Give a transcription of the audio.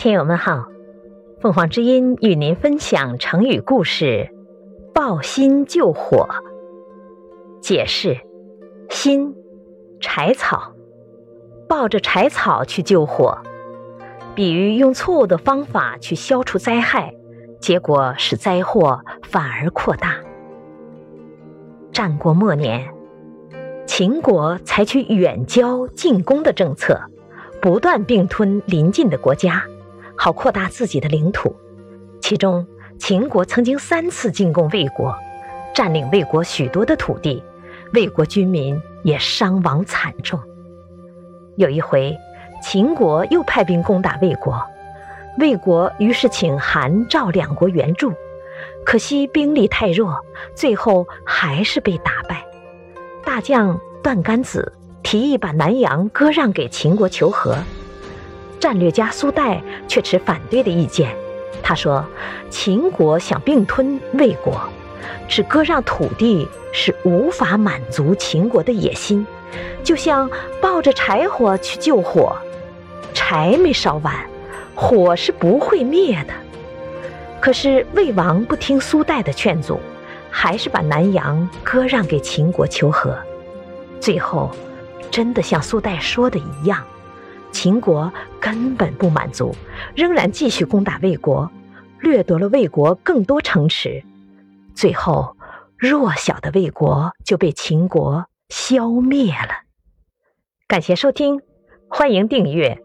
听友们好，凤凰之音与您分享成语故事“抱薪救火”。解释：薪，柴草，抱着柴草去救火，比喻用错误的方法去消除灾害，结果使灾祸反而扩大。战国末年，秦国采取远交近攻的政策，不断并吞邻近的国家。好扩大自己的领土，其中秦国曾经三次进攻魏国，占领魏国许多的土地，魏国军民也伤亡惨重。有一回，秦国又派兵攻打魏国，魏国于是请韩、赵两国援助，可惜兵力太弱，最后还是被打败。大将段干子提议把南阳割让给秦国求和。战略家苏代却持反对的意见。他说：“秦国想并吞魏国，只割让土地是无法满足秦国的野心，就像抱着柴火去救火，柴没烧完，火是不会灭的。”可是魏王不听苏代的劝阻，还是把南阳割让给秦国求和。最后，真的像苏代说的一样。秦国根本不满足，仍然继续攻打魏国，掠夺了魏国更多城池，最后弱小的魏国就被秦国消灭了。感谢收听，欢迎订阅。